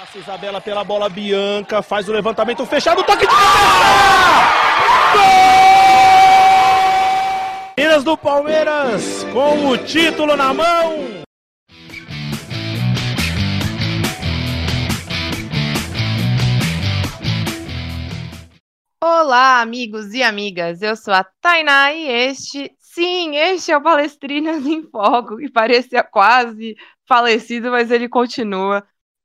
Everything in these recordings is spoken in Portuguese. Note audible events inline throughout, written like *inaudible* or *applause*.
Passa Isabela pela bola Bianca, faz o levantamento fechado, toque de cabeça! Gol! Minas do Palmeiras com o título na mão. Olá, amigos e amigas. Eu sou a Tainá e este, sim, este é o Palestrinas em Foco, que parecia quase falecido, mas ele continua.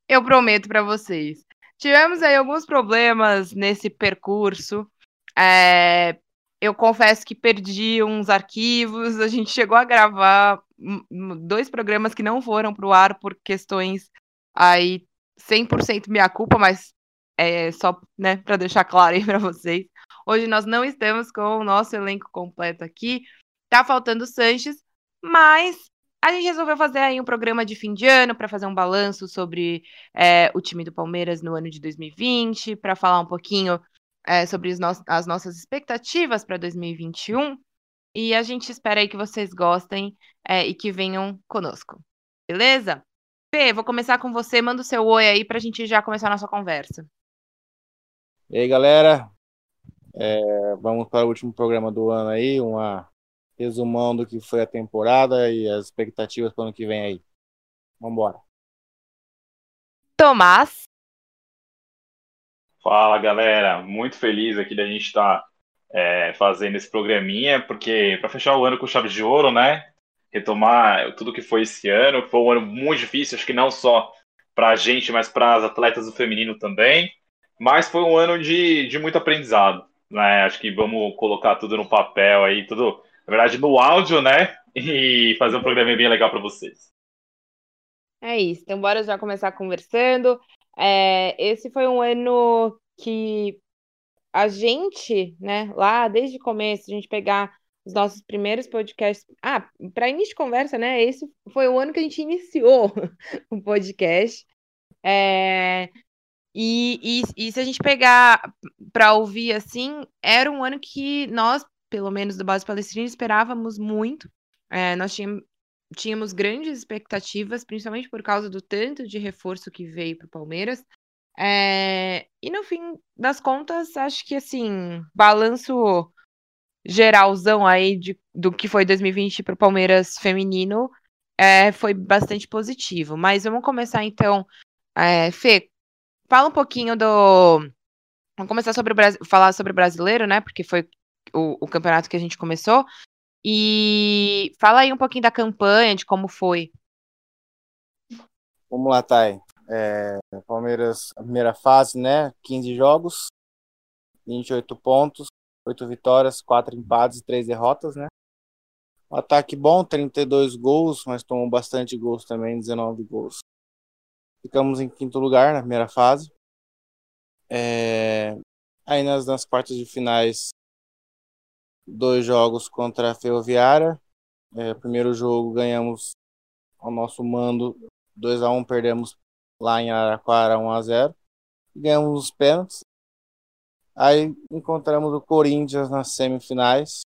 Eu prometo para vocês. Tivemos aí alguns problemas nesse percurso. É, eu confesso que perdi uns arquivos. A gente chegou a gravar dois programas que não foram para o ar por questões aí 100% minha culpa, mas é só, né, para deixar claro aí *laughs* para vocês. Hoje nós não estamos com o nosso elenco completo aqui. Tá faltando o Sanches, mas a gente resolveu fazer aí um programa de fim de ano para fazer um balanço sobre é, o time do Palmeiras no ano de 2020, para falar um pouquinho é, sobre no as nossas expectativas para 2021. E a gente espera aí que vocês gostem é, e que venham conosco. Beleza? Fê, vou começar com você. Manda o seu oi aí para a gente já começar a nossa conversa. E aí, galera? É, vamos para o último programa do ano aí, uma resumão do que foi a temporada e as expectativas para o ano que vem aí. Vamos embora. Tomás. Fala, galera. Muito feliz aqui da gente estar tá, é, fazendo esse programinha, porque para fechar o ano com chave de ouro, né? Retomar tudo que foi esse ano. Foi um ano muito difícil, acho que não só para a gente, mas para as atletas do feminino também. Mas foi um ano de, de muito aprendizado. Né? Acho que vamos colocar tudo no papel aí, tudo, na verdade, no áudio, né? E fazer um programa bem legal para vocês. É isso. Então, bora já começar conversando. É, esse foi um ano que a gente, né, lá desde o começo, a gente pegar os nossos primeiros podcasts. Ah, para início de conversa, né? Esse foi o ano que a gente iniciou *laughs* o podcast. É, e, e, e se a gente pegar para ouvir assim, era um ano que nós, pelo menos do Base Palestrina, esperávamos muito. É, nós tínhamos, tínhamos grandes expectativas, principalmente por causa do tanto de reforço que veio para o Palmeiras. É, e no fim das contas, acho que assim, balanço geralzão aí de, do que foi 2020 para o Palmeiras feminino é, foi bastante positivo. Mas vamos começar então. É, Fê, Fala um pouquinho do. Vamos começar sobre o falar sobre o brasileiro, né? Porque foi o, o campeonato que a gente começou. E fala aí um pouquinho da campanha, de como foi. Vamos lá, Thay. É, Palmeiras, primeira fase, né? 15 jogos, 28 pontos, 8 vitórias, 4 empates e 3 derrotas, né? Um ataque bom, 32 gols, mas tomou bastante gols também, 19 gols. Ficamos em quinto lugar na primeira fase. É... Aí nas, nas quartas de finais, dois jogos contra a Ferroviária. É, primeiro jogo ganhamos ao nosso mando 2 a 1 perdemos lá em Araraquara 1 a 0 ganhamos os pênaltis. Aí encontramos o Corinthians nas semifinais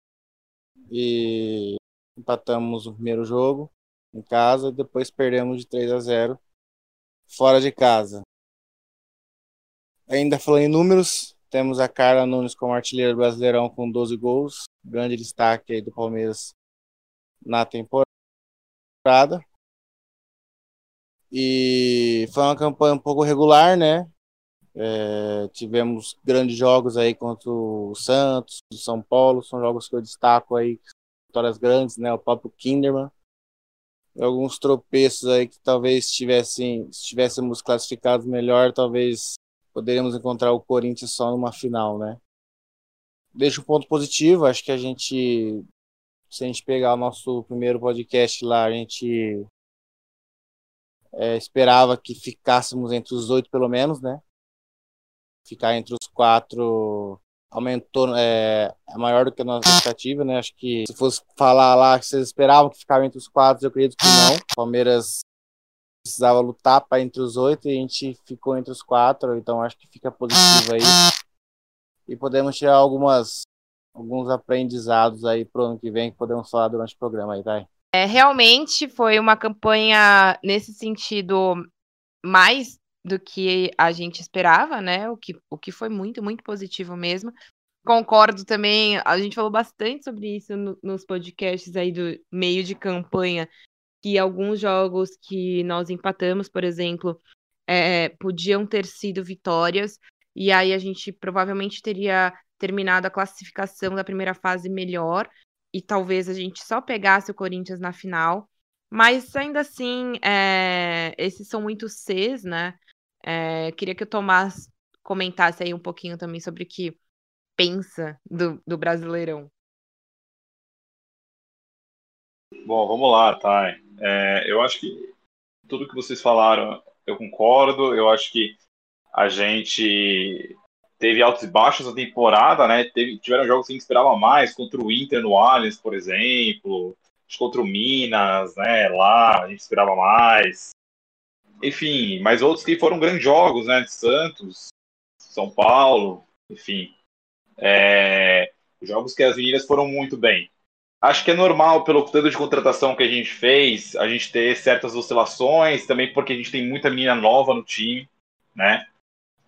e empatamos o primeiro jogo em casa depois perdemos de 3 a 0 fora de casa. Ainda falando em números, temos a Carla Nunes como artilheira do Brasileirão com 12 gols, grande destaque aí do Palmeiras na temporada. E foi uma campanha um pouco regular, né? É, tivemos grandes jogos aí contra o Santos, o São Paulo, são jogos que eu destaco aí, vitórias grandes, né? O próprio Kinderman alguns tropeços aí que talvez tivessem, se tivéssemos classificados melhor, talvez poderíamos encontrar o Corinthians só numa final, né? Deixa um ponto positivo, acho que a gente, se a gente pegar o nosso primeiro podcast lá, a gente é, esperava que ficássemos entre os oito pelo menos, né? Ficar entre os quatro aumentou, é, é maior do que a nossa expectativa, né? Acho que se fosse falar lá que vocês esperavam que ficava entre os quatro, eu acredito que não. Palmeiras precisava lutar para entre os oito e a gente ficou entre os quatro, então acho que fica positivo aí. E podemos tirar algumas alguns aprendizados aí pro ano que vem que podemos falar durante o programa aí, tá? É, realmente foi uma campanha nesse sentido mais do que a gente esperava, né? O que, o que foi muito, muito positivo mesmo. Concordo também, a gente falou bastante sobre isso no, nos podcasts aí do meio de campanha, que alguns jogos que nós empatamos, por exemplo, é, podiam ter sido vitórias, e aí a gente provavelmente teria terminado a classificação da primeira fase melhor, e talvez a gente só pegasse o Corinthians na final. Mas ainda assim, é, esses são muitos Cs, né? É, queria que o Tomás comentasse aí um pouquinho também sobre o que pensa do, do Brasileirão. Bom, vamos lá, Thay. É, eu acho que tudo que vocês falaram, eu concordo. Eu acho que a gente teve altos e baixos na temporada, né? Teve, tiveram jogos que a gente esperava mais, contra o Inter no Allianz, por exemplo, contra o Minas, né? Lá a gente esperava mais. Enfim, mas outros que foram grandes jogos, né? Santos, São Paulo, enfim. É, jogos que as meninas foram muito bem. Acho que é normal, pelo tanto de contratação que a gente fez, a gente ter certas oscilações, também porque a gente tem muita menina nova no time, né?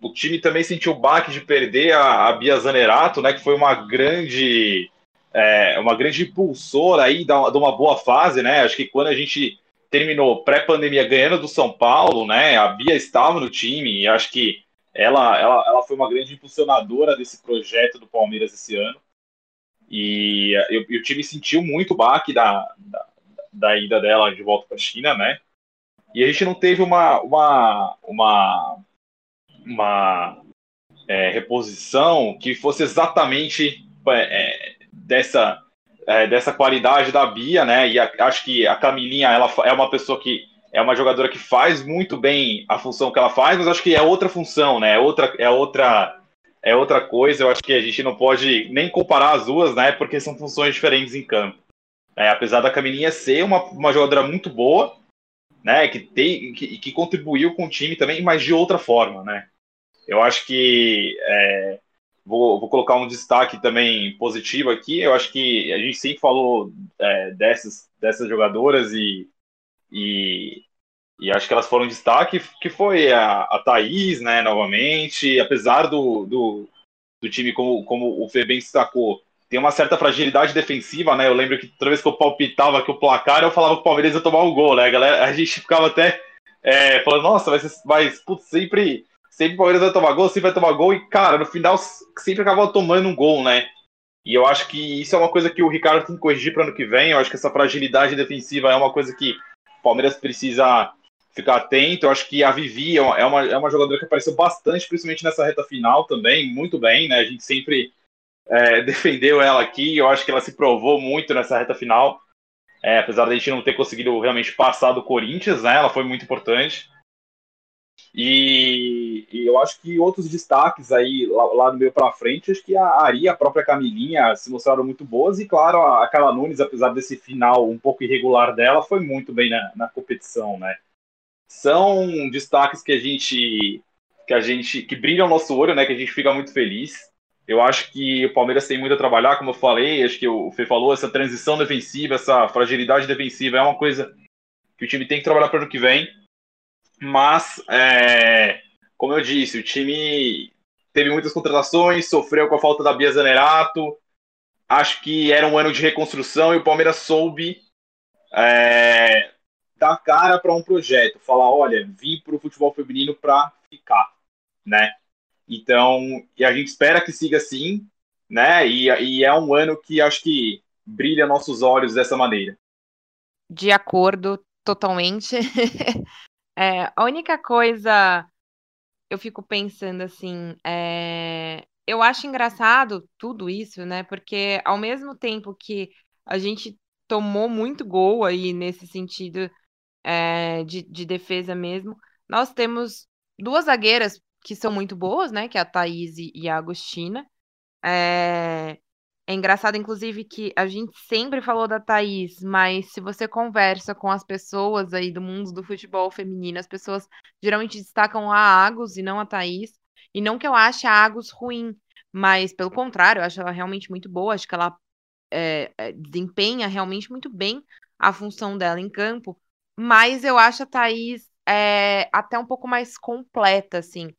o time também sentiu o baque de perder a, a Bia Zanerato, né, que foi uma grande é, uma grande impulsora aí de uma boa fase, né? Acho que quando a gente terminou pré-pandemia ganhando do São Paulo, né? A Bia estava no time e acho que ela, ela, ela foi uma grande impulsionadora desse projeto do Palmeiras esse ano. E, e, e o time sentiu muito o baque da, da, da ida dela de volta para a China, né? E a gente não teve uma, uma, uma uma é, reposição que fosse exatamente é, dessa, é, dessa qualidade da Bia, né? E a, acho que a Camilinha ela é uma pessoa que é uma jogadora que faz muito bem a função que ela faz, mas acho que é outra função, né? É outra, é outra, é outra coisa. Eu acho que a gente não pode nem comparar as duas, né? Porque são funções diferentes em campo. É, apesar da Camilinha ser uma, uma jogadora muito boa, né? Que tem, que, que contribuiu com o time também, mas de outra forma, né? Eu acho que é, vou, vou, colocar um destaque também positivo aqui. Eu acho que a gente sempre falou é, dessas, dessas jogadoras e, e, e, acho que elas foram destaque, que foi a, a Thaís, né, novamente, apesar do, do, do time, como, como o Fê bem destacou, tem uma certa fragilidade defensiva, né? Eu lembro que toda vez que eu palpitava que o placar, eu falava que o Palmeiras ia tomar um gol, né? A, galera, a gente ficava até é, falando, nossa, ser, vai putz, sempre sempre o Palmeiras vai tomar gol, sempre vai tomar gol, e, cara, no final sempre acaba tomando um gol, né? E eu acho que isso é uma coisa que o Ricardo tem que corrigir para ano que vem. Eu acho que essa fragilidade defensiva é uma coisa que o Palmeiras precisa ficar atento. Eu acho que a Vivi é uma, é uma jogadora que apareceu bastante, principalmente nessa reta final também, muito bem, né? A gente sempre é, *laughs* defendeu ela aqui. Eu acho que ela se provou muito nessa reta final. É, apesar da gente não ter conseguido realmente passar do Corinthians, né? Ela foi muito importante. E, e, eu acho que outros destaques aí lá, lá no meio para frente, acho que a Ari, a própria Camilinha se mostraram muito boas e claro, a Carla Nunes, apesar desse final um pouco irregular dela, foi muito bem na, na competição, né? São destaques que a gente que a gente que brilham o nosso olho, né, que a gente fica muito feliz. Eu acho que o Palmeiras tem muito a trabalhar, como eu falei, acho que o Fê falou, essa transição defensiva, essa fragilidade defensiva é uma coisa que o time tem que trabalhar para o ano que vem mas, é, como eu disse, o time teve muitas contratações, sofreu com a falta da Bia Zanerato. Acho que era um ano de reconstrução e o Palmeiras soube é, dar cara para um projeto, falar, olha, vim para o futebol feminino para ficar, né? Então, e a gente espera que siga assim, né? E, e é um ano que acho que brilha nossos olhos dessa maneira. De acordo, totalmente. *laughs* É, a única coisa eu fico pensando assim, é, eu acho engraçado tudo isso, né? Porque ao mesmo tempo que a gente tomou muito gol aí nesse sentido é, de, de defesa mesmo, nós temos duas zagueiras que são muito boas, né? Que é a Thaís e a Agostina. É, é engraçado, inclusive, que a gente sempre falou da Thaís, mas se você conversa com as pessoas aí do mundo do futebol feminino, as pessoas geralmente destacam a Agus e não a Thaís. E não que eu ache a Agus ruim, mas pelo contrário, eu acho ela realmente muito boa, acho que ela é, desempenha realmente muito bem a função dela em campo. Mas eu acho a Thaís é, até um pouco mais completa, assim.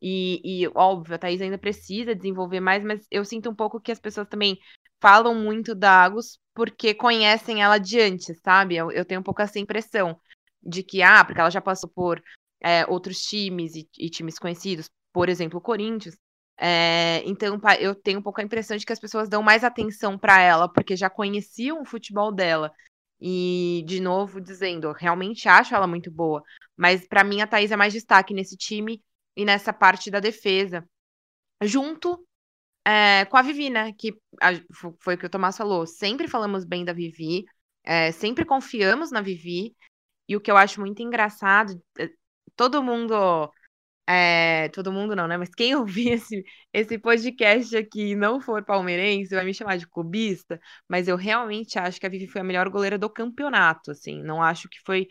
E, e, óbvio, a Thaís ainda precisa desenvolver mais, mas eu sinto um pouco que as pessoas também falam muito da Agus porque conhecem ela de antes, sabe? Eu, eu tenho um pouco essa impressão de que, ah, porque ela já passou por é, outros times e, e, times conhecidos, por exemplo, o Corinthians. É, então, eu tenho um pouco a impressão de que as pessoas dão mais atenção para ela, porque já conheciam o futebol dela. E, de novo, dizendo, realmente acho ela muito boa. Mas, para mim, a Thaís é mais destaque nesse time e nessa parte da defesa. Junto é, com a Vivi, né? Que a, foi o que o Tomás falou. Sempre falamos bem da Vivi, é, sempre confiamos na Vivi. E o que eu acho muito engraçado, é, todo mundo. É, todo mundo não, né? Mas quem *laughs* ouvir esse, esse podcast aqui e não for palmeirense vai me chamar de clubista, mas eu realmente acho que a Vivi foi a melhor goleira do campeonato, assim. Não acho que foi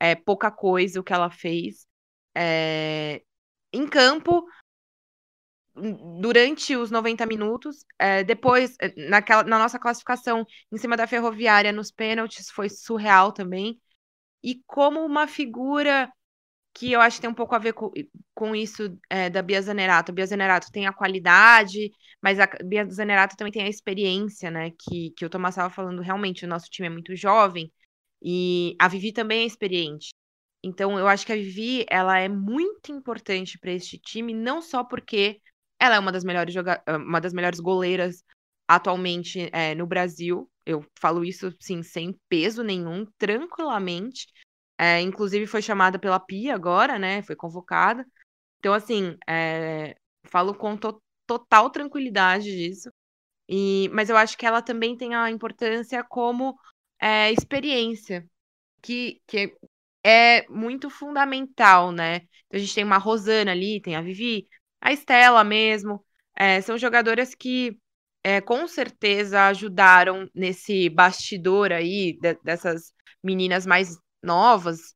é, pouca coisa o que ela fez. É, em campo, durante os 90 minutos. É, depois, é, naquela, na nossa classificação, em cima da Ferroviária, nos pênaltis, foi surreal também. E como uma figura que eu acho que tem um pouco a ver com, com isso é, da Bia Zanerato. A Bia Zanerato tem a qualidade, mas a Bia Zanerato também tem a experiência, né? Que, que o Tomás estava falando, realmente, o nosso time é muito jovem. E a Vivi também é experiente. Então, eu acho que a Vivi, ela é muito importante para este time, não só porque ela é uma das melhores, joga uma das melhores goleiras atualmente é, no Brasil. Eu falo isso, sim, sem peso nenhum, tranquilamente. É, inclusive foi chamada pela Pia agora, né? Foi convocada. Então, assim, é, falo com to total tranquilidade disso. E, mas eu acho que ela também tem a importância como é, experiência, que, que é muito fundamental, né? Então, a gente tem uma Rosana ali, tem a Vivi, a Estela mesmo. É, são jogadoras que é, com certeza ajudaram nesse bastidor aí de, dessas meninas mais novas.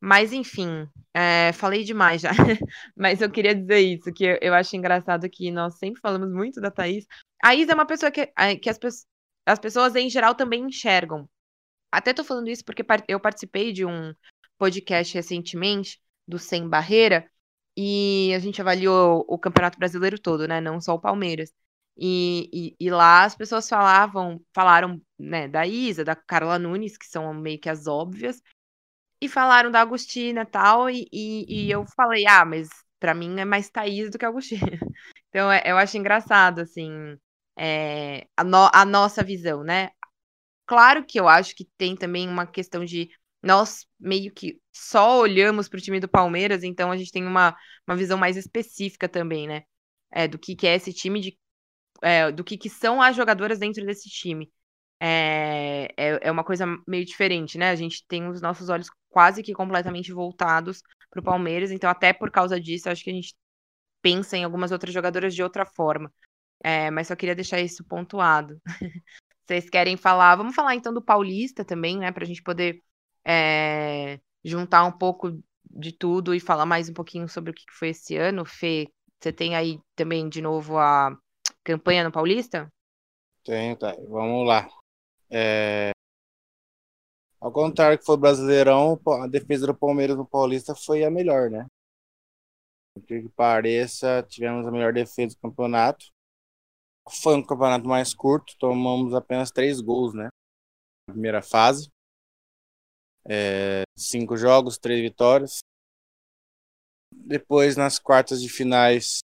Mas enfim, é, falei demais já. *laughs* Mas eu queria dizer isso, que eu, acho engraçado que nós sempre falamos muito da Thaís. A Isa é uma pessoa que, é, que as, as pessoas em geral também enxergam. Até tô falando isso porque eu participei de um podcast recentemente do Sem Barreira, e a gente avaliou o Campeonato Brasileiro todo, né? Não só o Palmeiras. E, e, e, lá as pessoas falavam, falaram, né, da Isa, da Carla Nunes, que são meio que as óbvias, e falaram da Agostina tal, e, e, e eu falei, ah, mas para mim é mais Thaís do que Agostina. *laughs* Então é, eu acho engraçado, assim, é, a, no, a nossa visão, né? Claro que eu acho que tem também uma questão de nós meio que só olhamos para o time do Palmeiras, então a gente tem uma, uma visão mais específica também, né? É, do que, que é esse time, de, é, do que, que são as jogadoras dentro desse time. É, é, é, uma coisa meio diferente, né? A gente tem os nossos olhos quase que completamente voltados para o Palmeiras, então até por causa disso, acho que a gente pensa em algumas outras jogadoras de outra forma. É, mas só queria deixar isso pontuado. *laughs* Vocês querem falar? Vamos falar então do Paulista também, né? Para a gente poder é, juntar um pouco de tudo e falar mais um pouquinho sobre o que foi esse ano. Fê, você tem aí também de novo a campanha no Paulista? Tenho, tá. Vamos lá. É... Ao contrário que foi Brasileirão, a defesa do Palmeiras no Paulista foi a melhor, né? Por que pareça, tivemos a melhor defesa do campeonato. Foi um campeonato mais curto, tomamos apenas três gols, né? Na primeira fase. É, cinco jogos, três vitórias. Depois, nas quartas de finais,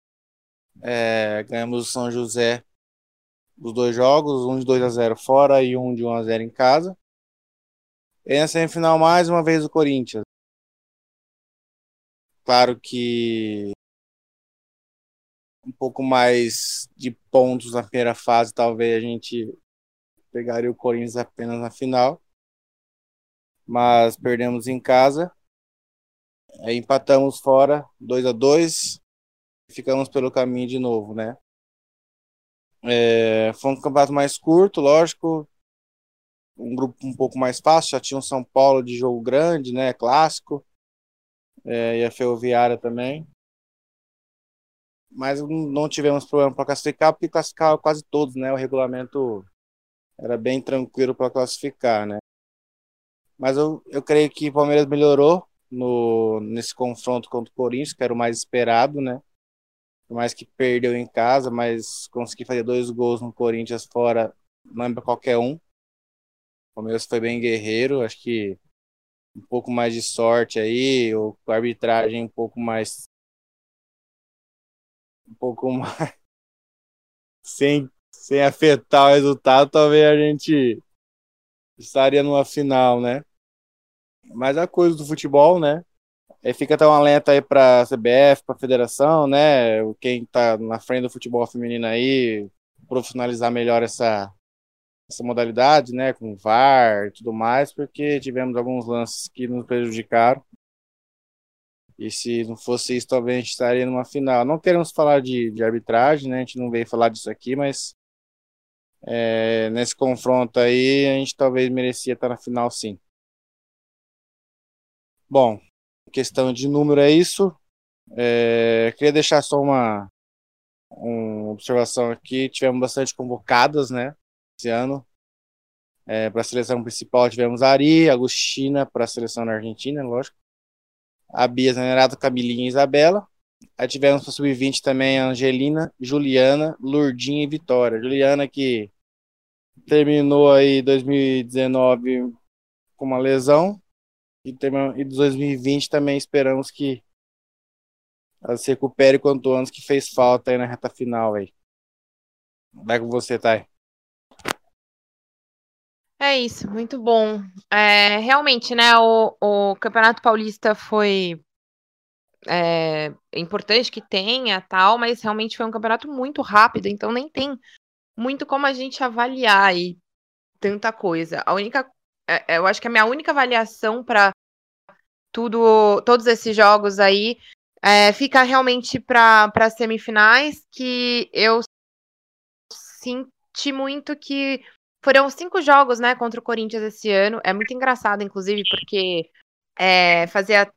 é, ganhamos o São José os dois jogos, um de 2 a 0 fora e um de 1 a 0 em casa. E na semifinal, mais uma vez, o Corinthians. Claro que um pouco mais de pontos na primeira fase, talvez a gente pegaria o Corinthians apenas na final mas perdemos em casa. Aí empatamos fora, 2 a 2 Ficamos pelo caminho de novo, né? É, foi um campeonato mais curto, lógico. Um grupo um pouco mais fácil. Já tinha o São Paulo de jogo grande, né? Clássico. É, e a Ferroviária também. Mas não tivemos problema para classificar, porque classificava quase todos, né? O regulamento era bem tranquilo para classificar, né? Mas eu, eu creio que o Palmeiras melhorou no, nesse confronto contra o Corinthians, que era o mais esperado, né? Por mais que perdeu em casa, mas conseguir fazer dois gols no Corinthians fora não para qualquer um. O Palmeiras foi bem guerreiro, acho que um pouco mais de sorte aí, ou com a arbitragem um pouco mais. Um pouco *laughs* mais. sem, sem afetar o resultado, talvez a gente estaria numa final, né? Mas a coisa do futebol, né? É, fica até um alerta aí para a CBF, para a federação, né? Quem está na frente do futebol feminino aí, profissionalizar melhor essa, essa modalidade, né? Com VAR e tudo mais, porque tivemos alguns lances que nos prejudicaram. E se não fosse isso, talvez a gente estaria numa final. Não queremos falar de, de arbitragem, né? A gente não veio falar disso aqui, mas é, nesse confronto aí, a gente talvez merecia estar na final sim. Bom, questão de número é isso. É, queria deixar só uma, uma observação aqui. Tivemos bastante convocadas, né? Esse ano. É, para a seleção principal tivemos Ari, Agostina para a seleção da Argentina, lógico. A Bia Zanerato, Camilinha e Isabela. Aí tivemos para sub-20 também Angelina, Juliana, Lurdinha e Vitória. Juliana que terminou aí 2019 com uma lesão, e, e 2020 também esperamos que ela se recupere quanto antes que fez falta aí na reta final aí. Vai com você, Thay. É isso, muito bom. É, realmente, né, o, o Campeonato Paulista foi é, importante que tenha tal, mas realmente foi um campeonato muito rápido, então nem tem muito como a gente avaliar aí tanta coisa. A única é, é, eu acho que a minha única avaliação para tudo, todos esses jogos aí é, fica realmente para semifinais, que eu senti muito que foram cinco jogos, né, contra o Corinthians esse ano. É muito engraçado, inclusive, porque é, fazia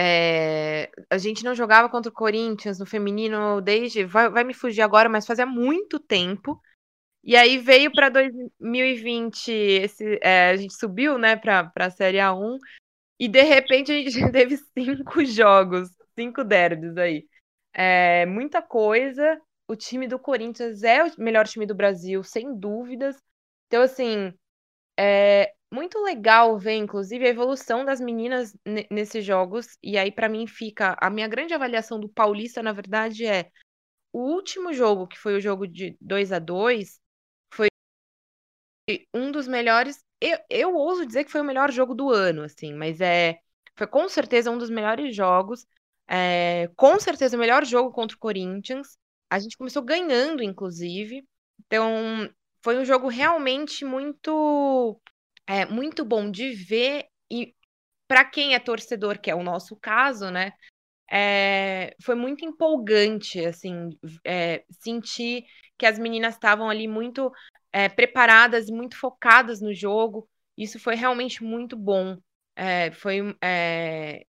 é, a gente não jogava contra o Corinthians no feminino desde. Vai, vai, me fugir agora, mas fazia muito tempo. E aí veio para 2020, esse, é, a gente subiu, né, para a Série A1, e de repente a gente *laughs* teve cinco jogos, cinco derbys aí. É, muita coisa. O time do Corinthians é o melhor time do Brasil, sem dúvidas. Então, assim, é muito legal ver, inclusive, a evolução das meninas nesses jogos. E aí, para mim, fica. A minha grande avaliação do Paulista, na verdade, é o último jogo, que foi o jogo de 2 a 2 um dos melhores. Eu, eu ouso dizer que foi o melhor jogo do ano, assim, mas é. Foi com certeza um dos melhores jogos. É, com certeza o melhor jogo contra o Corinthians. A gente começou ganhando, inclusive. Então, foi um jogo realmente muito, é, muito bom de ver. E para quem é torcedor, que é o nosso caso, né? É, foi muito empolgante, assim, é, sentir que as meninas estavam ali muito é, preparadas muito focadas no jogo. Isso foi realmente muito bom. É, foi. É...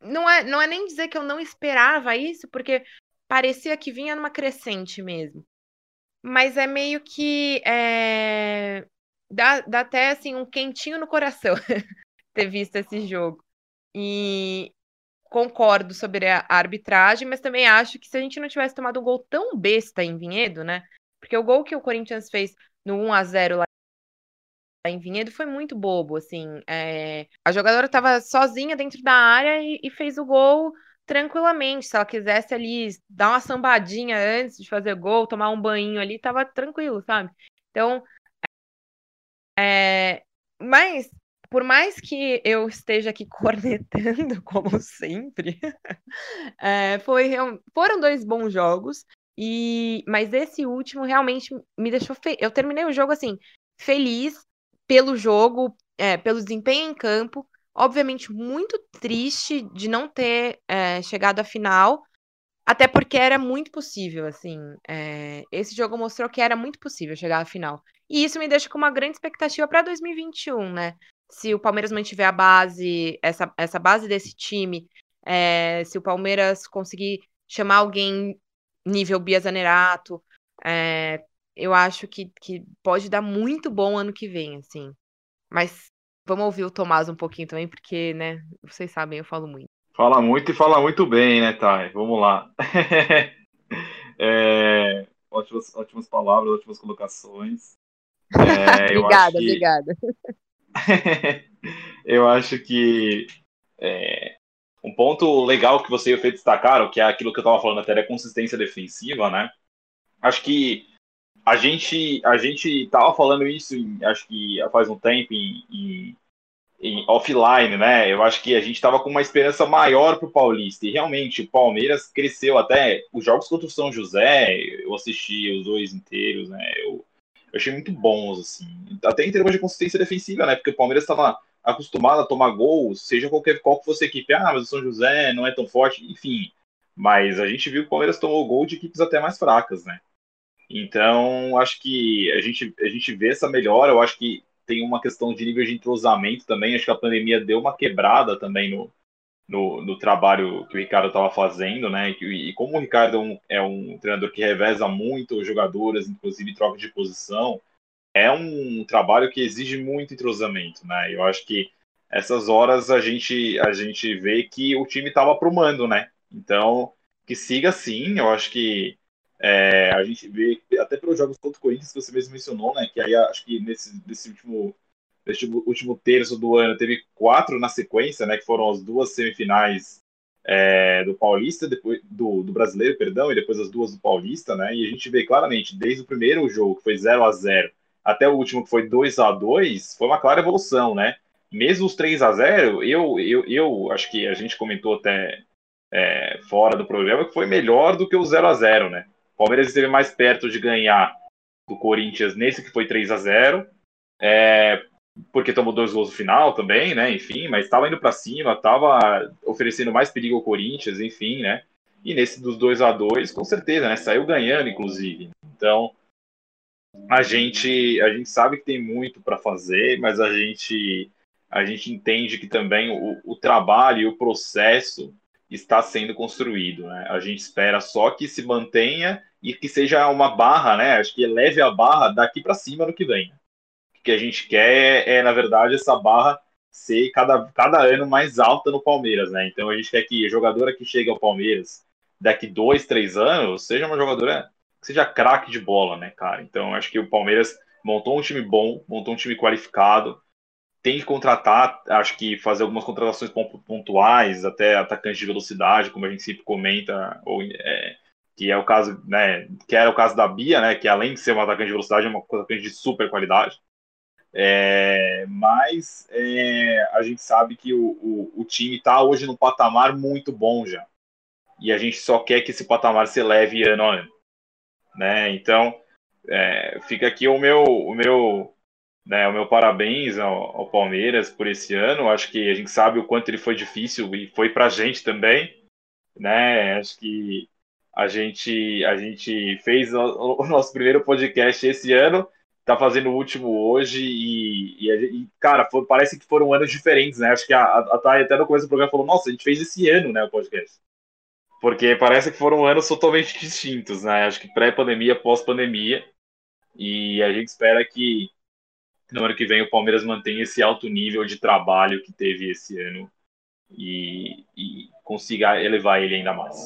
Não, é, não é nem dizer que eu não esperava isso, porque parecia que vinha numa crescente mesmo. Mas é meio que. É... Dá, dá até assim, um quentinho no coração *laughs* ter visto esse jogo. E concordo sobre a arbitragem, mas também acho que se a gente não tivesse tomado um gol tão besta em Vinhedo, né? Porque o gol que o Corinthians fez no 1 a 0 lá em Vinhedo foi muito bobo, assim. É... A jogadora estava sozinha dentro da área e, e, fez o gol tranquilamente. Se ela quisesse ali dar uma sambadinha antes de fazer gol, tomar um banho ali, tava tranquilo, sabe? Então, é... mas por mais que eu esteja aqui *laughs* cornetando, como sempre, é, *laughs* foi, foram dois bons jogos. E, mas esse último realmente me deixou. Fe... Eu terminei o jogo assim, feliz pelo jogo, é, pelo desempenho em campo. Obviamente, muito triste de não ter é, chegado à final, até porque era muito possível, assim. É, esse jogo mostrou que era muito possível chegar à final. E isso me deixa com uma grande expectativa para 2021, né? Se o Palmeiras mantiver a base, essa, essa base desse time, é, se o Palmeiras conseguir chamar alguém nível Bia Zanerato. É, eu acho que, que pode dar muito bom ano que vem, assim. Mas vamos ouvir o Tomás um pouquinho também, porque, né, vocês sabem, eu falo muito. Fala muito e fala muito bem, né, Thay? Vamos lá. *laughs* é, ótimas, ótimas palavras, ótimas colocações. É, *laughs* obrigada, que... obrigada. *laughs* eu acho que é, um ponto legal que você e o Fê destacaram, que é aquilo que eu estava falando até da consistência defensiva, né? Acho que a gente a gente tava falando isso, em, acho que faz um tempo em, em, em, offline, né? Eu acho que a gente tava com uma esperança maior pro Paulista e realmente o Palmeiras cresceu até os jogos contra o São José. Eu assisti os dois inteiros, né? Eu, eu achei muito bons assim, até em termos de consistência defensiva, né? Porque o Palmeiras estava acostumado a tomar gols, seja qualquer qual que fosse a equipe. Ah, mas o São José não é tão forte, enfim. Mas a gente viu que o Palmeiras tomou gol de equipes até mais fracas, né? Então, acho que a gente, a gente vê essa melhora. Eu acho que tem uma questão de nível de entrosamento também. Acho que a pandemia deu uma quebrada também no, no, no trabalho que o Ricardo estava fazendo, né? E, e, como o Ricardo é um, é um treinador que reveza muito os jogadores, inclusive troca de posição, é um trabalho que exige muito entrosamento, né? Eu acho que essas horas a gente a gente vê que o time estava aprumando, né? Então, que siga assim, eu acho que é, a gente vê, até pelos jogos contra o Corinthians que você mesmo mencionou, né? Que aí acho que nesse, nesse último, nesse último terço do ano teve quatro na sequência, né? Que foram as duas semifinais é, do Paulista, depois do, do Brasileiro, perdão, e depois as duas do Paulista, né? E a gente vê claramente, desde o primeiro jogo, que foi 0 a 0 até o último, que foi 2 a 2 foi uma clara evolução, né? Mesmo os 3 a 0 eu, eu, eu acho que a gente comentou até é, fora do programa que foi melhor do que o 0 a 0 né? Palmeiras esteve mais perto de ganhar do Corinthians nesse que foi 3 a 0 é, porque tomou dois gols no final também, né? Enfim, mas estava indo para cima, estava oferecendo mais perigo ao Corinthians, enfim, né? E nesse dos 2 a 2 com certeza, né? Saiu ganhando, inclusive. Então, a gente, a gente sabe que tem muito para fazer, mas a gente, a gente entende que também o, o trabalho e o processo está sendo construído. Né? A gente espera só que se mantenha e que seja uma barra, né? Acho que eleve a barra daqui para cima no que vem. Que a gente quer é, na verdade, essa barra ser cada, cada ano mais alta no Palmeiras, né? Então a gente quer que a jogadora que chega ao Palmeiras daqui dois, três anos seja uma jogadora que seja craque de bola, né, cara? Então acho que o Palmeiras montou um time bom, montou um time qualificado, tem que contratar, acho que fazer algumas contratações pontuais, até atacantes de velocidade, como a gente sempre comenta, ou é, que é o caso, né, que era o caso da Bia, né, que além de ser uma atacante de velocidade, é uma atacante de super qualidade. É, mas é, a gente sabe que o, o, o time está hoje num patamar muito bom já. E a gente só quer que esse patamar se eleve ano a ano. Né? Então, é, fica aqui o meu, o meu, né, o meu parabéns ao, ao, Palmeiras por esse ano. Acho que a gente sabe o quanto ele foi difícil e foi para a gente também. Né? Acho que a gente, a gente fez o, o nosso primeiro podcast esse ano, tá fazendo o último hoje e, e, e cara, foi, parece que foram anos diferentes, né? Acho que a, a Thay até no começo do programa falou, nossa, a gente fez esse ano, né, o podcast. Porque parece que foram anos totalmente *laughs* distintos, né? Acho que pré-pandemia, pós-pandemia. E a gente espera que no ano que vem o Palmeiras mantenha esse alto nível de trabalho que teve esse ano e, e consiga elevar ele ainda mais.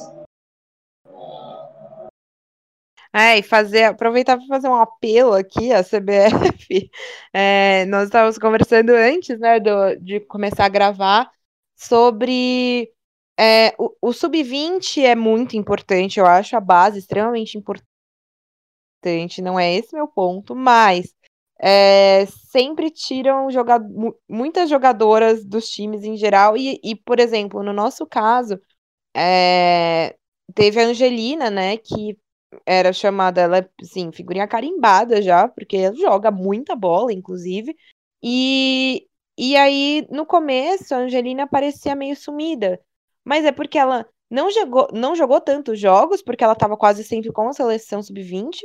É, e fazer, aproveitar para fazer um apelo aqui à CBF. *laughs* É, nós estávamos conversando antes, né, do, de começar a gravar sobre é, o, o sub-20 é muito importante, eu acho a base extremamente importante. Não é esse meu ponto, mas é, sempre tiram joga muitas jogadoras dos times em geral. E, e por exemplo, no nosso caso, é, teve a Angelina, né, que era chamada, ela é, sim, figurinha carimbada já, porque ela joga muita bola, inclusive. E, e aí, no começo, a Angelina parecia meio sumida. Mas é porque ela não jogou, não jogou tantos jogos, porque ela estava quase sempre com a seleção sub-20.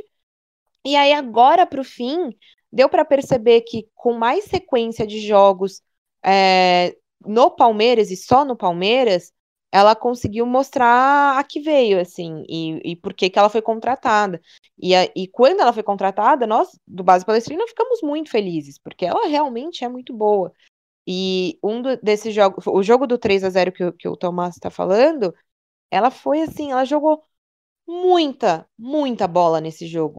E aí, agora, para o fim, deu para perceber que com mais sequência de jogos é, no Palmeiras e só no Palmeiras, ela conseguiu mostrar a que veio, assim, e, e por que, que ela foi contratada. E, a, e quando ela foi contratada, nós, do Base Palestrina, ficamos muito felizes, porque ela realmente é muito boa. E um desses jogos, o jogo do 3 a 0 que, que o Tomás está falando, ela foi assim, ela jogou muita, muita bola nesse jogo.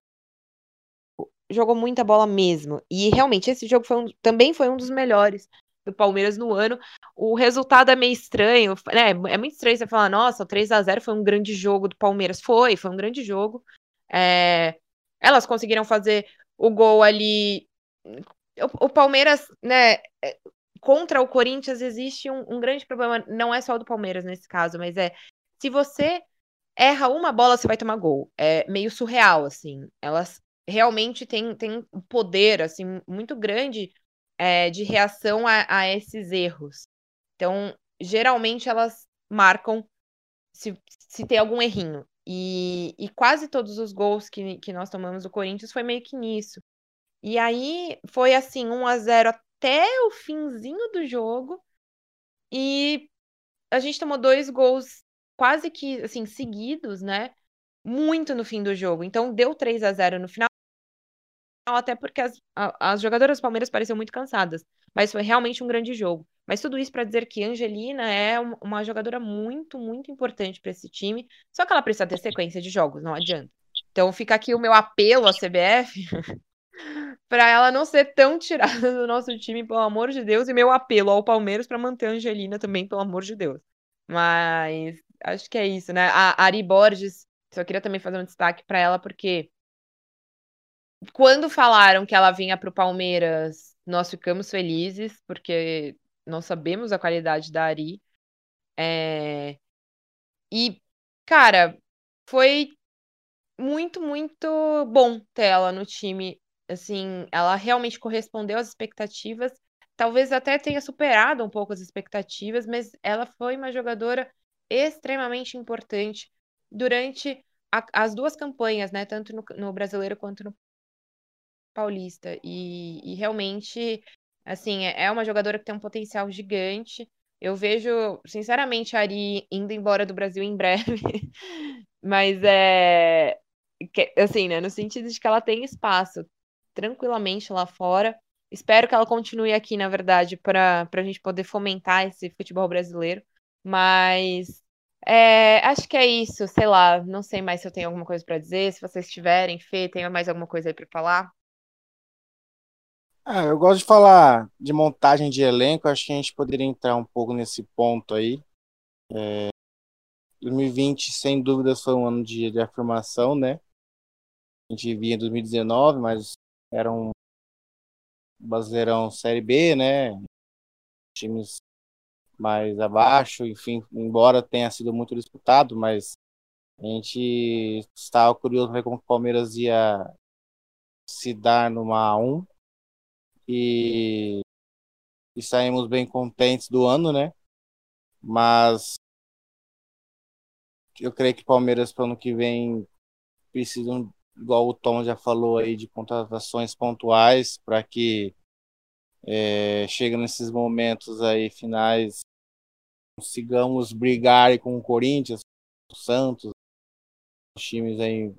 Jogou muita bola mesmo. E realmente esse jogo foi um, também foi um dos melhores do Palmeiras no ano. O resultado é meio estranho, né? É muito estranho você falar, nossa, o 3 a 0 foi um grande jogo do Palmeiras. Foi, foi um grande jogo. É, elas conseguiram fazer o gol ali. O, o Palmeiras, né? É, contra o Corinthians existe um, um grande problema, não é só do Palmeiras nesse caso, mas é se você erra uma bola, você vai tomar gol. É meio surreal, assim. Elas realmente têm, têm um poder, assim, muito grande é, de reação a, a, esses erros. Então, geralmente elas marcam se, se tem algum errinho. E, e quase todos os gols que, que nós tomamos do Corinthians foi meio que nisso. E aí foi assim, 1 a 0 até o finzinho do jogo. E a gente tomou dois gols quase que assim seguidos, né? Muito no fim do jogo. Então deu 3 a 0 no final, até porque as, as jogadoras do Palmeiras pareciam muito cansadas. Mas foi realmente um grande jogo. Mas tudo isso para dizer que Angelina é uma jogadora muito, muito importante para esse time. Só que ela precisa ter sequência de jogos, não adianta. Então fica aqui o meu apelo à CBF *laughs* para ela não ser tão tirada do nosso time, pelo amor de Deus, e meu apelo ao Palmeiras para manter a Angelina também, pelo amor de Deus. Mas acho que é isso, né? A Ari Borges, só queria também fazer um destaque para ela, porque quando falaram que ela vinha para o Palmeiras, nós ficamos felizes, porque nós sabemos a qualidade da Ari. É... E, cara, foi muito, muito bom ter ela no time. Assim, ela realmente correspondeu às expectativas. Talvez até tenha superado um pouco as expectativas, mas ela foi uma jogadora extremamente importante durante a, as duas campanhas, né? Tanto no, no brasileiro quanto no paulista. E, e realmente, assim, é, é uma jogadora que tem um potencial gigante. Eu vejo, sinceramente, a Ari indo embora do Brasil em breve. *laughs* Mas é. Assim, né? No sentido de que ela tem espaço tranquilamente lá fora. Espero que ela continue aqui, na verdade, para a gente poder fomentar esse futebol brasileiro. Mas é, acho que é isso, sei lá, não sei mais se eu tenho alguma coisa para dizer, se vocês tiverem, Fê, tem mais alguma coisa aí para falar? Ah, eu gosto de falar de montagem de elenco, acho que a gente poderia entrar um pouco nesse ponto aí. É, 2020, sem dúvidas, foi um ano de, de afirmação, né? A gente via em 2019, mas era um Brasileirão Série B, né? Times mais abaixo, enfim, embora tenha sido muito disputado, mas a gente estava curioso para ver como o Palmeiras ia se dar numa A1 e, e saímos bem contentes do ano, né? Mas eu creio que Palmeiras para o ano que vem precisa, igual o Tom já falou aí, de contratações pontuais para que é, nesses momentos aí finais consigamos brigar com o Corinthians, o Santos, os times aí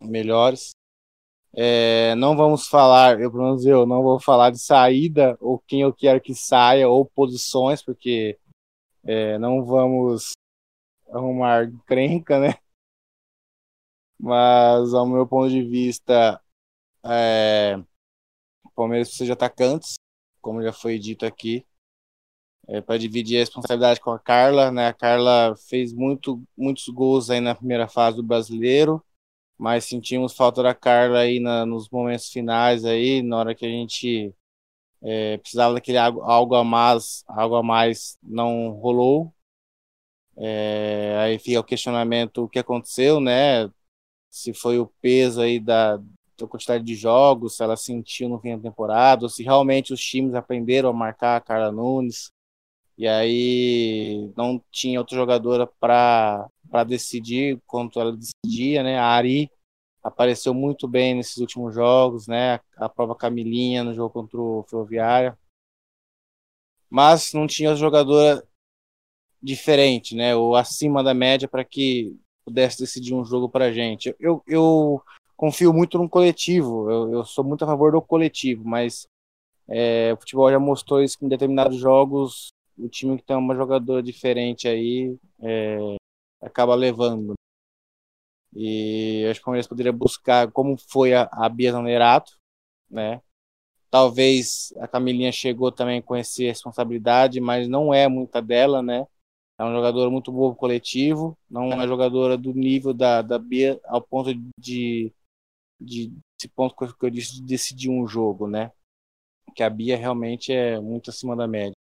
melhores. É, não vamos falar, eu pelo menos eu não vou falar de saída ou quem eu quero que saia ou posições, porque é, não vamos arrumar crenca, né? Mas ao meu ponto de vista, é, o Palmeiras precisa de atacantes, como já foi dito aqui é, para dividir a responsabilidade com a Carla. Né? A Carla fez muito, muitos gols aí na primeira fase do brasileiro, mas sentimos falta da Carla aí na, nos momentos finais aí, na hora que a gente é, precisava daquele algo, a mais, algo a mais não rolou. É, aí fica o questionamento o que aconteceu, né? Se foi o peso aí da, da quantidade de jogos, se ela sentiu no fim da temporada, ou se realmente os times aprenderam a marcar a Carla Nunes. E aí não tinha outra jogadora para decidir quanto ela decidia, né? A Ari apareceu muito bem nesses últimos jogos, né? A própria Camilinha no jogo contra o Ferroviária. Mas não tinha jogadora diferente, né? Ou acima da média para que pudesse decidir um jogo para gente. Eu, eu confio muito no coletivo. Eu, eu sou muito a favor do coletivo, mas É, o futebol já mostrou isso em determinados jogos. O time que tem uma jogadora diferente aí é, acaba levando. E acho que o Palmeiras poderia buscar como foi a, a Bia Zanerato, né? Talvez a Camilinha chegou também com essa responsabilidade, mas não é muita dela, né? É uma jogadora muito boa pro coletivo, não é uma jogadora do nível da, da Bia ao ponto de, de esse ponto que eu disse de decidir um jogo, né? Que a Bia realmente é muito acima da média.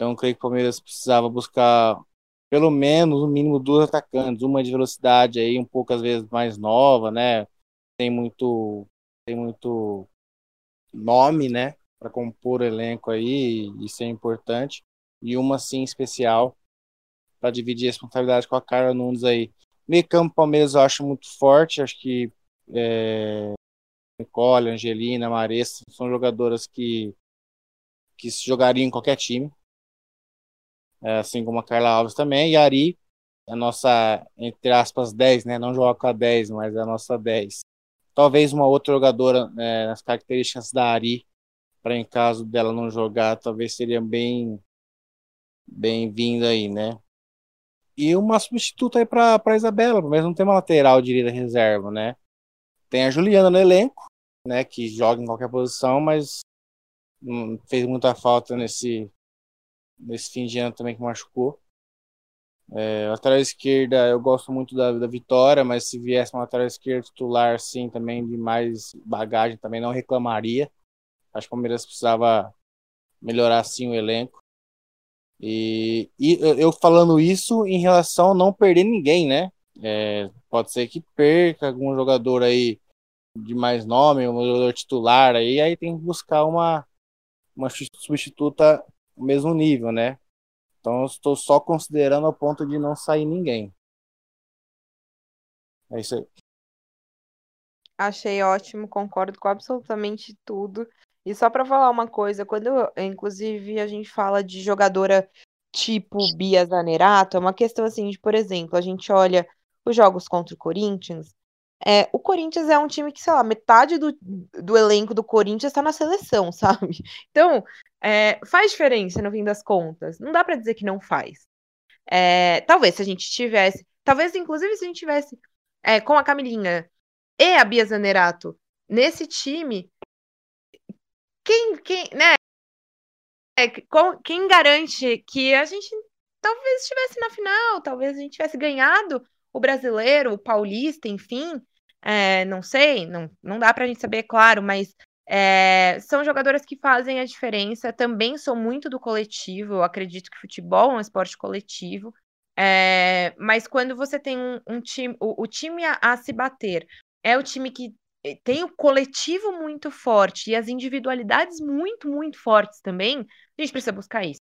Então, eu creio que o Palmeiras precisava buscar pelo menos, no mínimo, duas atacantes. Uma de velocidade aí, um pouco às vezes mais nova, né? Tem muito, tem muito nome, né? Para compor o elenco aí, isso é importante. E uma, sim, especial, para dividir a responsabilidade com a Carla Nunes aí. Meio campo Palmeiras eu acho muito forte, acho que é, Nicole, Angelina, Maressa são jogadoras que, que jogariam em qualquer time assim como a Carla Alves também, e a Ari, a nossa, entre aspas, 10, né? Não joga com a 10, mas é a nossa 10. Talvez uma outra jogadora, é, nas características da Ari, para em caso dela não jogar, talvez seria bem bem-vinda aí, né? E uma substituta aí para Isabela, mas não tem uma lateral direita reserva, né? Tem a Juliana no elenco, né? Que joga em qualquer posição, mas não fez muita falta nesse nesse fim de ano também que machucou. É, lateral esquerda, eu gosto muito da, da Vitória, mas se viesse uma lateral esquerda titular, sim, também de mais bagagem, também não reclamaria. Acho que o Palmeiras precisava melhorar, sim, o elenco. E, e eu falando isso em relação a não perder ninguém, né? É, pode ser que perca algum jogador aí de mais nome, um jogador titular aí, aí tem que buscar uma, uma substituta o mesmo nível, né? Então eu estou só considerando ao ponto de não sair ninguém. É isso aí. Achei ótimo, concordo com absolutamente tudo. E só para falar uma coisa, quando inclusive a gente fala de jogadora tipo Bia Zanerato, é uma questão assim de, por exemplo, a gente olha os jogos contra o Corinthians, é, o Corinthians é um time que, sei lá, metade do, do elenco do Corinthians está na seleção, *laughs* sabe? Então, é, faz diferença no fim das contas. Não dá para dizer que não faz. É, talvez se a gente tivesse, talvez inclusive se a gente tivesse é, com a Camilinha e a Bia Zanerato nesse time, quem, quem, né? É, quem garante que a gente talvez estivesse na final, talvez a gente tivesse ganhado o brasileiro, o paulista, enfim, é, não sei, não, não dá pra gente saber, claro, mas é, são jogadoras que fazem a diferença. Também sou muito do coletivo, eu acredito que futebol é um esporte coletivo. É, mas quando você tem um, um time, o, o time a, a, se bater é o time que tem o coletivo muito forte e as individualidades muito, muito fortes também, a gente precisa buscar isso.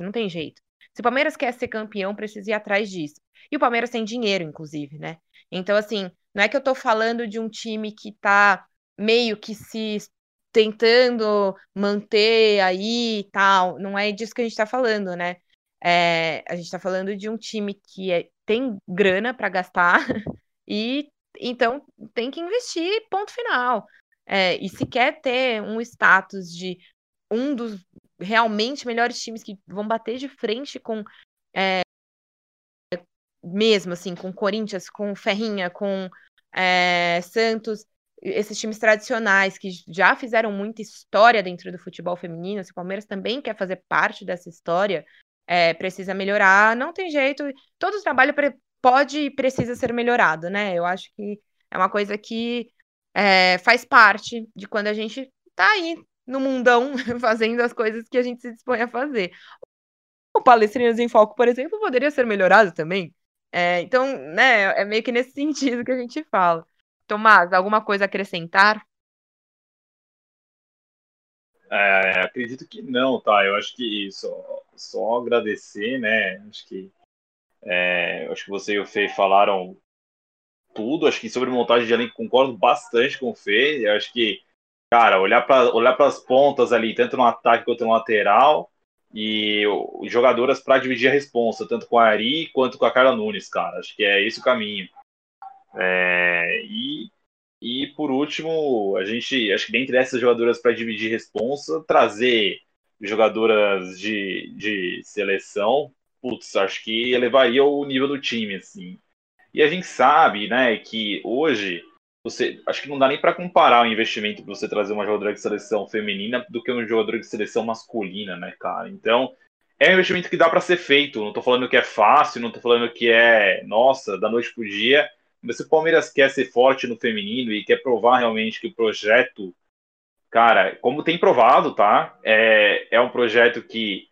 Não tem jeito. Se o Palmeiras quer ser campeão, precisa ir atrás disso. E o Palmeiras tem dinheiro, inclusive, né? Então, assim, não é que eu tô falando de um time que tá meio que se tentando manter aí e tal. Não é disso que a gente tá falando, né? É, a gente tá falando de um time que é, tem grana para gastar *laughs* e então tem que investir, ponto final. É, e se quer ter um status de um dos realmente melhores times que vão bater de frente com é, mesmo assim, com Corinthians, com Ferrinha, com é, Santos, esses times tradicionais que já fizeram muita história dentro do futebol feminino, se o Palmeiras também quer fazer parte dessa história, é, precisa melhorar, não tem jeito, todo o trabalho pode e precisa ser melhorado, né? Eu acho que é uma coisa que é, faz parte de quando a gente tá aí no mundão *laughs* fazendo as coisas que a gente se dispõe a fazer. O Palestrinas em Foco, por exemplo, poderia ser melhorado também. É, então, né, é meio que nesse *laughs* sentido que a gente fala. Tomás, alguma coisa a acrescentar? É, acredito que não, tá? Eu acho que só, só agradecer, né? Acho que é, acho que você e o Fê falaram tudo. Acho que sobre montagem de elenco concordo bastante com o Fê. Eu acho que, cara, olhar para olhar as pontas ali, tanto no ataque quanto no lateral, e jogadoras para dividir a responsa, tanto com a Ari quanto com a Carla Nunes, cara. Acho que é esse o caminho. É, e E por último, a gente, acho que dentre essas jogadoras para dividir responsa, trazer jogadoras de, de seleção, putz, acho que elevaria o nível do time, assim. E a gente sabe, né, que hoje você acho que não dá nem para comparar o investimento para você trazer uma jogadora de seleção feminina do que um jogador de seleção masculina, né, cara? Então, é um investimento que dá para ser feito. Não estou falando que é fácil, não estou falando que é, nossa, da noite pro dia. Mas se o Palmeiras quer ser forte no feminino e quer provar realmente que o projeto, cara, como tem provado, tá? É, é um projeto que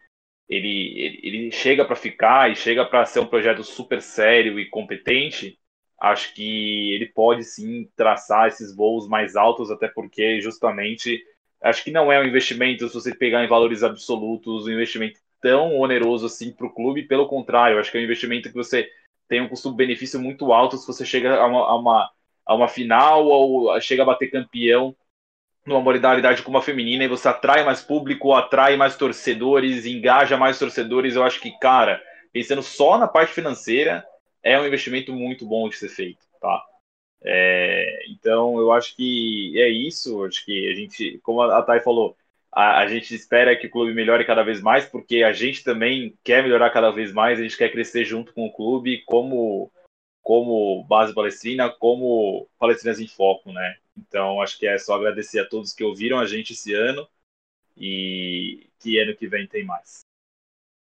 ele, ele, ele chega para ficar e chega para ser um projeto super sério e competente acho que ele pode sim traçar esses voos mais altos, até porque justamente acho que não é um investimento, se você pegar em valores absolutos, um investimento tão oneroso assim para o clube, pelo contrário, acho que é um investimento que você tem um custo-benefício muito alto se você chega a uma, a uma, a uma final ou chega a bater campeão numa modalidade como a feminina e você atrai mais público, atrai mais torcedores, engaja mais torcedores, eu acho que, cara, pensando só na parte financeira, é um investimento muito bom de ser feito, tá? É, então, eu acho que é isso. Acho que a gente, como a Thay falou, a, a, gente espera que o clube melhore cada vez mais, porque a gente também quer melhorar cada vez mais, a gente quer crescer junto com o clube, como, como base palestrina, como palestrinas em foco, né? Então, acho que é só agradecer a todos que ouviram a gente esse ano e que ano que vem tem mais.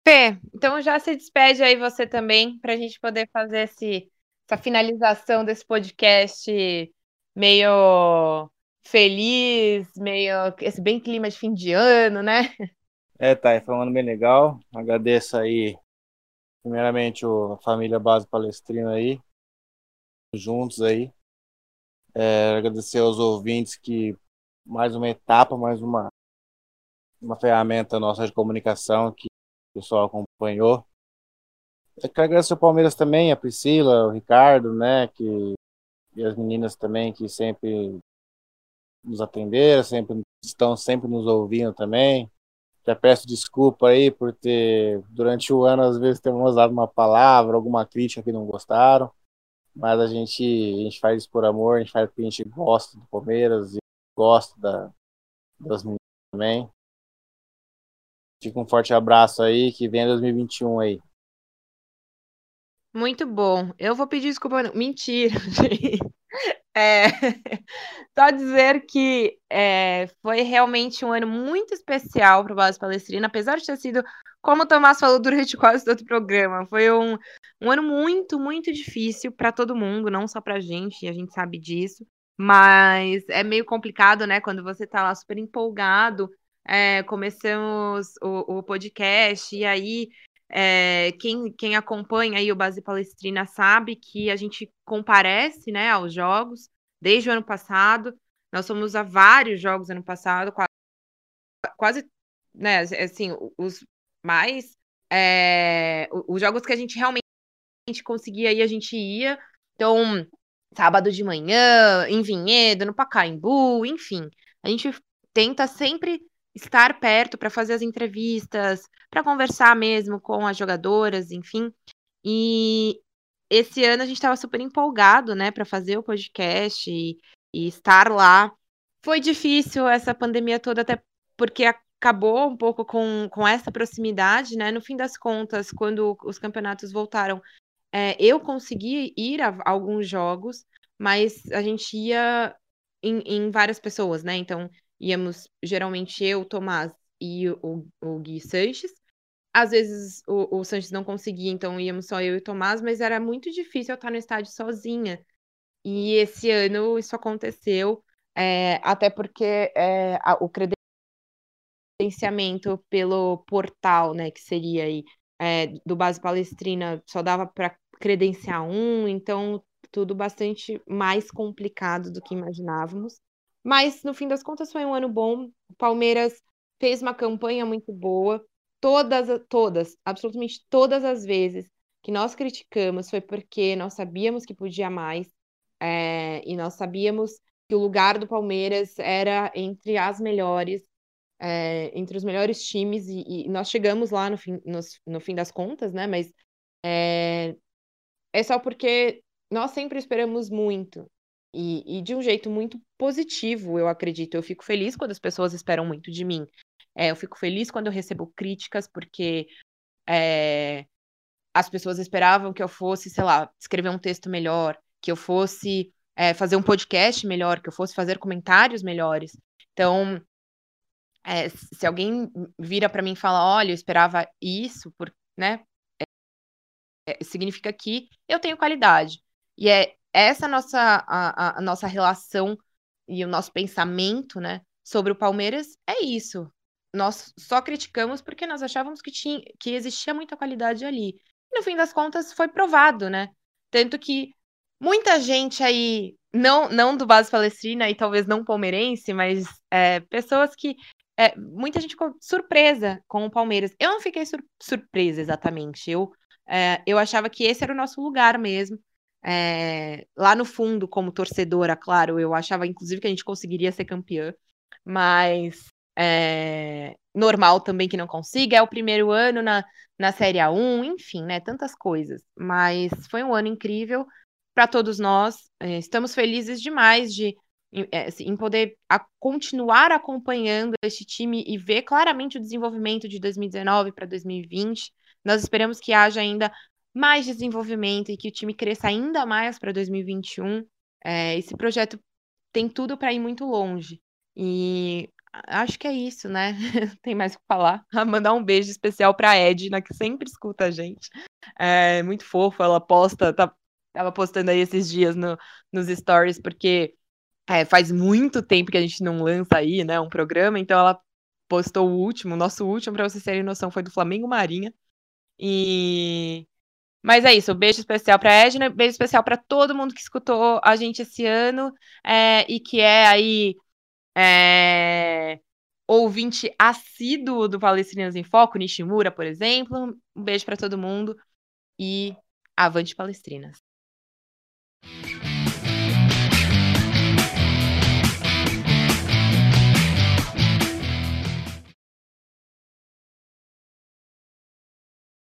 Fê, então já se despede aí você também, para a gente poder fazer esse, essa finalização desse podcast meio feliz, meio esse bem clima de fim de ano, né? É, tá, foi um ano bem legal. Agradeço aí, primeiramente, a família Base Palestrina aí, juntos aí. É, agradecer aos ouvintes que mais uma etapa, mais uma, uma ferramenta nossa de comunicação que o pessoal acompanhou. Eu quero agradecer ao Palmeiras também, a Priscila, o Ricardo, né, que, e as meninas também que sempre nos atenderam, sempre estão sempre nos ouvindo também. Já peço desculpa aí por ter, durante o ano, às vezes, temos usado uma palavra, alguma crítica que não gostaram, mas a gente, a gente faz isso por amor, a gente faz porque a gente gosta do Palmeiras e gosta da, das meninas também. Fica um forte abraço aí, que vem 2021 aí. Muito bom. Eu vou pedir desculpa. Mentira, *laughs* É, *laughs* só dizer que é, foi realmente um ano muito especial para o Base Palestrina, apesar de ter sido, como o Tomás falou durante *laughs* quase todo o programa, foi um, um ano muito, muito difícil para todo mundo, não só para a gente, a gente sabe disso, mas é meio complicado, né, quando você está lá super empolgado é, começamos o, o, podcast, e aí é, quem, quem acompanha aí o Base Palestrina sabe que a gente comparece né, aos jogos desde o ano passado. Nós fomos a vários jogos ano passado, quase, né, assim, os mais. É, os jogos que a gente realmente conseguia ir, a gente ia. Então, sábado de manhã, em Vinhedo, no Pacaembu, enfim. A gente tenta sempre estar perto para fazer as entrevistas, para conversar mesmo com as jogadoras, enfim. E esse ano a gente estava super empolgado, né, para fazer o podcast e, e, estar lá. Foi difícil essa pandemia toda, até porque acabou um pouco com, com essa proximidade, né? No fim das contas, quando os campeonatos voltaram, é, eu consegui ir a, a alguns jogos, mas a gente ia em, em várias pessoas, né? Então, íamos geralmente eu, Tomás e o, o Gui Sanches. Às vezes o, o Sanches não conseguia, então íamos só eu e o Tomás, mas era muito difícil eu estar no estádio sozinha. E esse ano isso aconteceu, é, até porque é, a, o credenciamento pelo portal, né, que seria aí é, do Base Palestrina, só dava para credenciar um, então tudo bastante mais complicado do que imaginávamos. Mas, no fim das contas, foi um ano bom. O Palmeiras fez uma campanha muito boa. Todas, todas, absolutamente todas as vezes que nós criticamos foi porque nós sabíamos que podia mais é, e nós sabíamos que o lugar do Palmeiras era entre as melhores, é, entre os melhores times, e, e, nós chegamos lá no fim, no, no fim das contas, né? Mas é, é só porque nós sempre esperamos muito e, e, de um jeito muito positivo, eu acredito. Eu fico feliz quando as pessoas esperam muito de mim. É, eu fico feliz quando eu recebo críticas, porque é, as pessoas esperavam que eu fosse, sei lá, escrever um texto melhor, que eu fosse é, fazer um podcast melhor, que eu fosse fazer comentários melhores. Então, é, se alguém vira para mim e fala, olha, eu esperava isso, por, né? Significa que eu tenho qualidade. E é essa nossa a, a, nossa relação e o nosso pensamento, né, sobre o Palmeiras é isso. Nós só criticamos porque nós achávamos que tinha que existia muita qualidade ali. E no fim das contas foi provado, né? Tanto que muita gente aí, não, não do base palestrina e talvez não palmeirense, mas é, pessoas que. É, muita gente ficou surpresa com o Palmeiras. Eu não fiquei sur surpresa exatamente. Eu, é, eu achava que esse era o nosso lugar mesmo. É, lá no fundo, como torcedora, claro, eu achava inclusive que a gente conseguiria ser campeã, mas é, normal também que não consiga. É o primeiro ano na, na Série A1, enfim, né? Tantas coisas. Mas foi um ano incrível para todos nós. É, estamos felizes demais de é, assim, em poder a, continuar acompanhando este time e ver claramente o desenvolvimento de 2019 para 2020. Nós esperamos que haja ainda mais desenvolvimento e que o time cresça ainda mais para 2021. É, esse projeto tem tudo para ir muito longe. E acho que é isso, né? *laughs* tem mais o que falar. *laughs* Mandar um beijo especial para Edna, que sempre escuta a gente. É muito fofo, ela posta, tá, tava postando aí esses dias no, nos stories, porque é, faz muito tempo que a gente não lança aí, né, um programa, então ela postou o último, o nosso último, para vocês terem noção, foi do Flamengo Marinha. E mas é isso, beijo especial para Edna, beijo especial para todo mundo que escutou a gente esse ano é, e que é aí é, ouvinte assíduo do Palestrinas em Foco, Nishimura, por exemplo. Um beijo para todo mundo e avante Palestrinas.